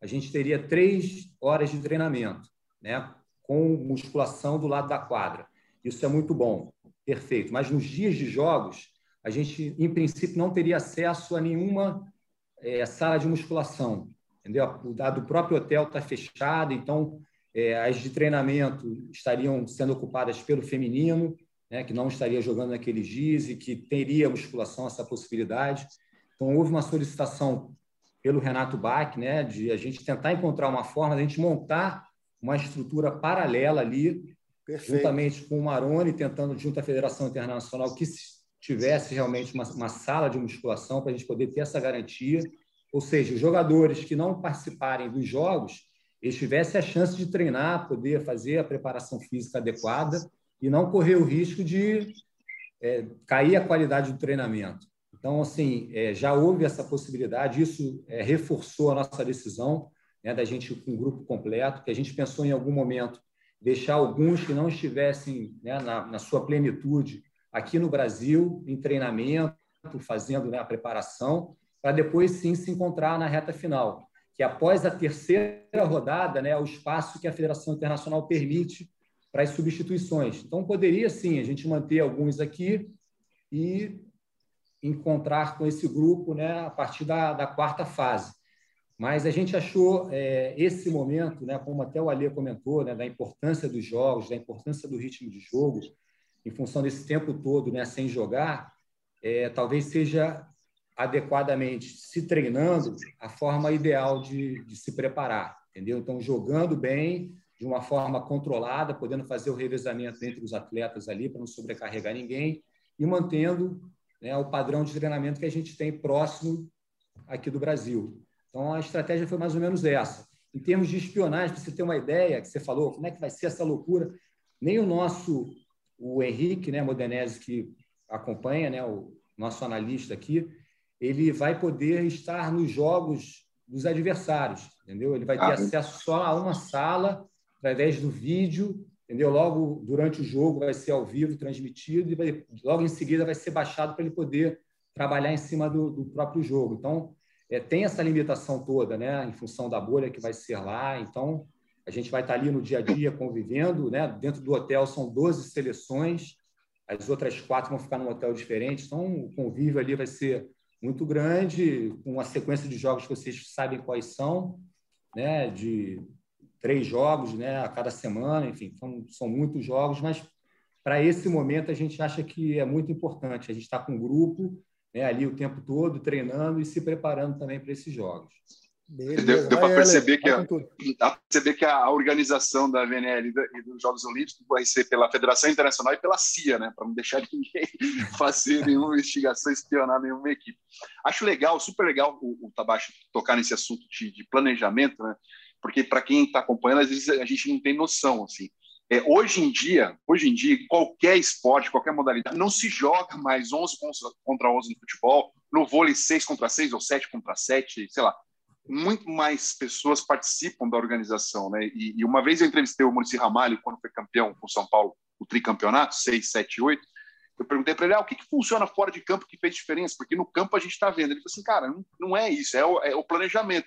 a gente teria três horas de treinamento, né, com musculação do lado da quadra. Isso é muito bom, perfeito. Mas nos dias de jogos, a gente, em princípio, não teria acesso a nenhuma é, sala de musculação. Entendeu? O do próprio hotel está fechado, então é, as de treinamento estariam sendo ocupadas pelo feminino né, que não estaria jogando naqueles dias e que teria musculação essa possibilidade. Então, houve uma solicitação pelo Renato Bach, né, de a gente tentar encontrar uma forma de a gente montar uma estrutura paralela ali, Perfeito. juntamente com o Maroni, tentando, junto à Federação Internacional, que tivesse realmente uma, uma sala de musculação para a gente poder ter essa garantia. Ou seja, os jogadores que não participarem dos jogos, eles tivessem a chance de treinar, poder fazer a preparação física adequada e não correr o risco de é, cair a qualidade do treinamento. Então, assim, é, já houve essa possibilidade, isso é, reforçou a nossa decisão né, da gente com um grupo completo, que a gente pensou em algum momento deixar alguns que não estivessem né, na, na, sua plenitude aqui no Brasil, em treinamento, fazendo né, a preparação, para depois sim se encontrar na reta final, que após a terceira rodada, né, o espaço que a Federação Internacional permite para as substituições. Então, poderia sim a gente manter alguns aqui e encontrar com esse grupo né, a partir da, da quarta fase. Mas a gente achou é, esse momento, né, como até o Alê comentou, né, da importância dos jogos, da importância do ritmo de jogo, em função desse tempo todo né, sem jogar, é, talvez seja adequadamente se treinando a forma ideal de, de se preparar, entendeu? Então, jogando bem, de uma forma controlada, podendo fazer o revezamento entre os atletas ali para não sobrecarregar ninguém e mantendo né, o padrão de treinamento que a gente tem próximo aqui do Brasil. Então, a estratégia foi mais ou menos essa. Em termos de espionagem, para você ter uma ideia, que você falou, como é que vai ser essa loucura, nem o nosso, o Henrique né, Modenese, que acompanha, né, o nosso analista aqui, ele vai poder estar nos jogos dos adversários, entendeu? Ele vai ter ah, acesso só a uma sala através do vídeo, entendeu? Logo durante o jogo vai ser ao vivo transmitido e vai, logo em seguida vai ser baixado para ele poder trabalhar em cima do, do próprio jogo. Então, é, tem essa limitação toda, né, em função da bolha que vai ser lá. Então, A gente vai estar ali no dia a dia convivendo, né? Dentro do hotel são 12 seleções, as outras quatro vão ficar num hotel diferente, então o convívio ali vai ser muito grande, com uma sequência de jogos que vocês sabem quais são, né? De três jogos, né? A cada semana, enfim, são, são muitos jogos, mas para esse momento a gente acha que é muito importante. A gente está com um grupo né, ali o tempo todo treinando e se preparando também para esses jogos. Beleza, deu, deu para perceber, que a, perceber que a organização da VNL e dos Jogos Olímpicos vai ser pela Federação Internacional e pela CIA, né? Para não deixar ninguém fazer nenhuma investigação, espionar nenhuma equipe. Acho legal, super legal o, o Tabachi tocar nesse assunto de, de planejamento, né? Porque para quem está acompanhando, às vezes a gente não tem noção, assim. É, hoje em dia, hoje em dia, qualquer esporte, qualquer modalidade, não se joga mais 11 contra 11 no futebol, no vôlei 6 contra 6 ou 7 contra 7, sei lá muito mais pessoas participam da organização, né? E, e uma vez eu entrevistei o Murici Ramalho quando foi campeão com São Paulo, o tricampeonato, 6, 7, 8. Eu perguntei para ele, ah, o que, que funciona fora de campo que fez diferença? Porque no campo a gente está vendo. Ele falou assim, cara, não, não é isso, é o, é o, planejamento.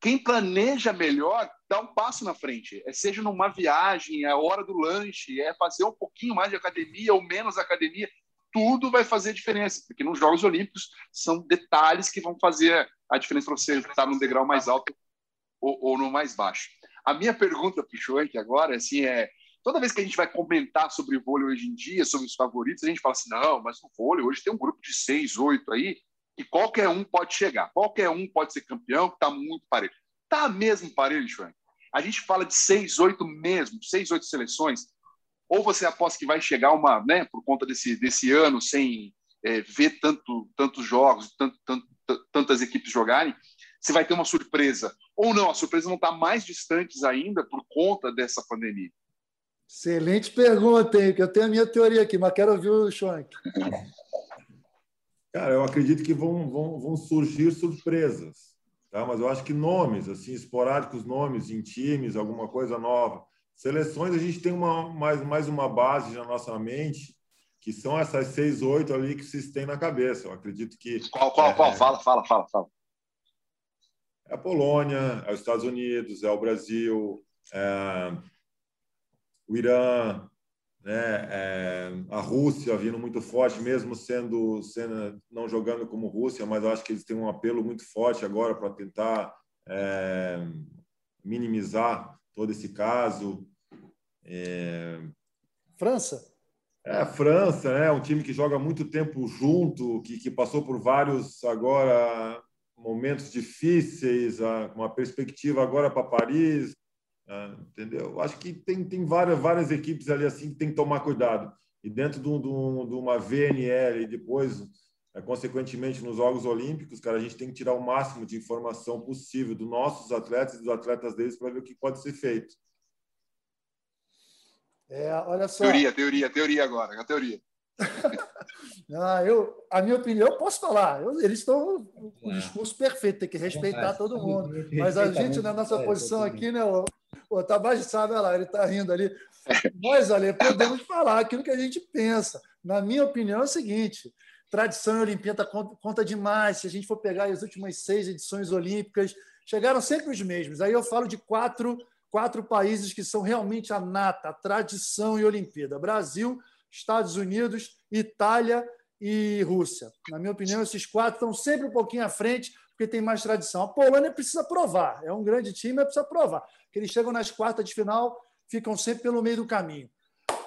Quem planeja melhor dá um passo na frente. É, seja numa viagem, é a hora do lanche, é fazer um pouquinho mais de academia ou menos academia. Tudo vai fazer diferença, porque nos Jogos Olímpicos são detalhes que vão fazer a diferença para você estar no degrau mais alto ou, ou no mais baixo. A minha pergunta para o agora assim, é: toda vez que a gente vai comentar sobre vôlei hoje em dia, sobre os favoritos, a gente fala assim: não, mas o vôlei hoje tem um grupo de seis, oito aí, e qualquer um pode chegar, qualquer um pode ser campeão, que está muito parelho. Está mesmo parelho, Schwank? A gente fala de seis, oito mesmo, seis, oito seleções. Ou você aposta que vai chegar uma, né, por conta desse, desse ano, sem é, ver tanto, tantos jogos, tanto, tanto, tantas equipes jogarem, se vai ter uma surpresa. Ou não, a surpresa não está mais distantes ainda por conta dessa pandemia. Excelente pergunta, hein? Que eu tenho a minha teoria aqui, mas quero ouvir o Schwank. Cara, eu acredito que vão, vão, vão surgir surpresas, tá? mas eu acho que nomes, assim, esporádicos nomes em times, alguma coisa nova. Seleções, a gente tem uma, mais, mais uma base na nossa mente que são essas seis, oito ali que vocês têm na cabeça. Eu acredito que. Qual, qual, é, qual? Fala, fala, fala, fala. É a Polônia, é os Estados Unidos, é o Brasil, é o Irã, né? É a Rússia vindo muito forte, mesmo sendo, sendo não jogando como Rússia, mas eu acho que eles têm um apelo muito forte agora para tentar é, minimizar todo esse caso. É... França? É, a França, né? Um time que joga muito tempo junto, que, que passou por vários agora momentos difíceis, uma perspectiva agora para Paris, entendeu? Acho que tem, tem várias, várias equipes ali assim que tem que tomar cuidado. E dentro de, de, de uma VNL e depois, é, consequentemente, nos Jogos Olímpicos, cara, a gente tem que tirar o máximo de informação possível dos nossos atletas e dos atletas deles para ver o que pode ser feito. É, olha só. Teoria, teoria, teoria agora, a teoria. ah, eu, a minha opinião, eu posso falar. Eu, eles estão com o discurso perfeito, tem que respeitar todo mundo. Mas a gente, na nossa é, posição aqui, né? O, Tabajdi sabe, olha lá, ele está rindo ali. Nós, olha, podemos falar aquilo que a gente pensa. Na minha opinião, é o seguinte: tradição Olimpíada conta, conta demais. Se a gente for pegar as últimas seis edições olímpicas, chegaram sempre os mesmos. Aí eu falo de quatro quatro países que são realmente a nata, a tradição e Olimpíada: Brasil, Estados Unidos, Itália e Rússia. Na minha opinião, esses quatro estão sempre um pouquinho à frente, porque tem mais tradição. A Polônia precisa provar, é um grande time, mas precisa provar. Que eles chegam nas quartas de final, ficam sempre pelo meio do caminho.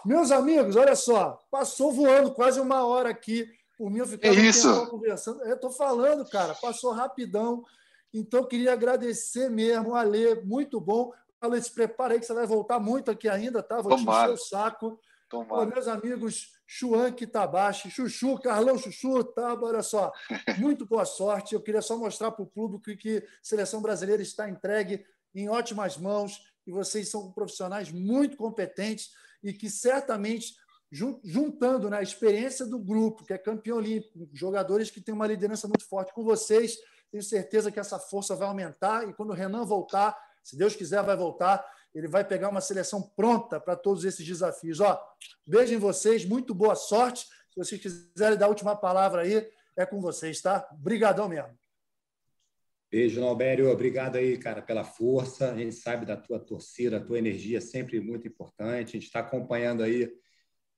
Meus amigos, olha só, passou voando quase uma hora aqui. Por mim, eu ficava é isso. conversando. Eu estou falando, cara, passou rapidão. Então, queria agradecer mesmo, Alê, muito bom. Falei, se prepara aí que você vai voltar muito aqui ainda, tá? Vou Tomara. te encher o saco. Tomara. meus amigos Chuanque Tabashi, Chuchu, Carlão Chuchu, tá? Olha só, muito boa sorte. Eu queria só mostrar para o público que a seleção brasileira está entregue em ótimas mãos e vocês são profissionais muito competentes e que certamente juntando né, experiência do grupo, que é campeão olímpico, jogadores que têm uma liderança muito forte com vocês, tenho certeza que essa força vai aumentar e quando o Renan voltar, se Deus quiser, vai voltar. Ele vai pegar uma seleção pronta para todos esses desafios. Ó, beijo em vocês, muito boa sorte. Se vocês quiserem dar a última palavra aí, é com vocês, tá? Obrigadão mesmo. Beijo, Nalbério. Obrigado aí, cara, pela força. A gente sabe da tua torcida, a tua energia é sempre muito importante. A gente está acompanhando aí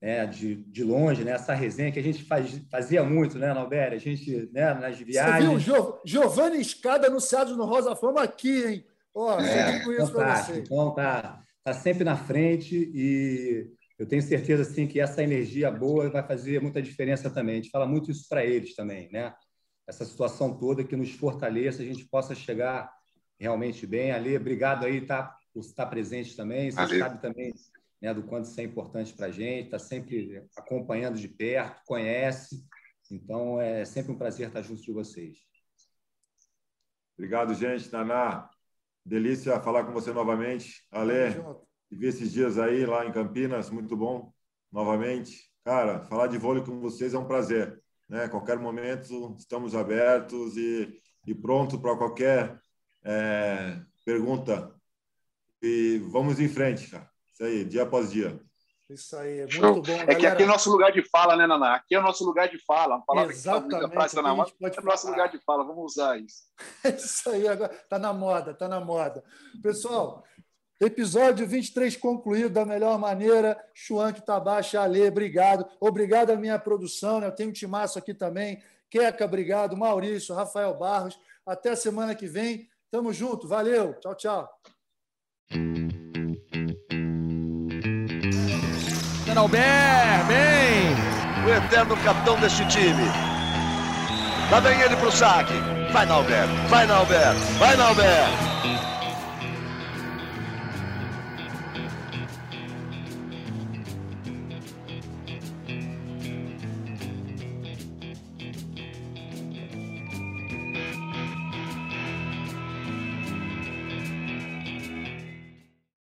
né, de, de longe, né, essa resenha que a gente faz, fazia muito, né, Nalbério? A gente, né, nas viagens... Você viu Giovanni Escada anunciado no Rosa Fama aqui, hein? Ó, é, para você. Então, tá, tá sempre na frente e eu tenho certeza, assim, que essa energia boa vai fazer muita diferença também. A gente fala muito isso para eles também, né? essa situação toda que nos fortaleça, a gente possa chegar realmente bem. Ali, obrigado aí tá, por estar presente também. Você Valeu. sabe também né, do quanto isso é importante para a gente, está sempre acompanhando de perto, conhece. Então, é sempre um prazer estar junto de vocês. Obrigado, gente. Naná, delícia falar com você novamente. Ale, vi esses dias aí lá em Campinas, muito bom, novamente. Cara, falar de vôlei com vocês é um prazer. Né? qualquer momento estamos abertos e, e pronto para qualquer é, pergunta. E vamos em frente, cara. Isso aí, dia após dia. Isso aí, é muito Show. bom. Galera. É que aqui é nosso lugar de fala, né, Naná? Aqui é o nosso lugar de fala. Uma palavra Exatamente. que está na moda. É o nosso lugar de fala, vamos usar isso. isso aí, agora está na moda, está na moda. Pessoal, Episódio 23 concluído da melhor maneira. Chuanque Tabacha, Ale, obrigado. Obrigado à minha produção, né? eu tenho um timaço aqui também. Queca, obrigado. Maurício, Rafael Barros. Até a semana que vem. Tamo junto. Valeu. Tchau, tchau. Albert, bem! O eterno capitão deste time. Lá vem ele pro saque. Vai, Nalber. Vai, Nalber. Vai, Nalber.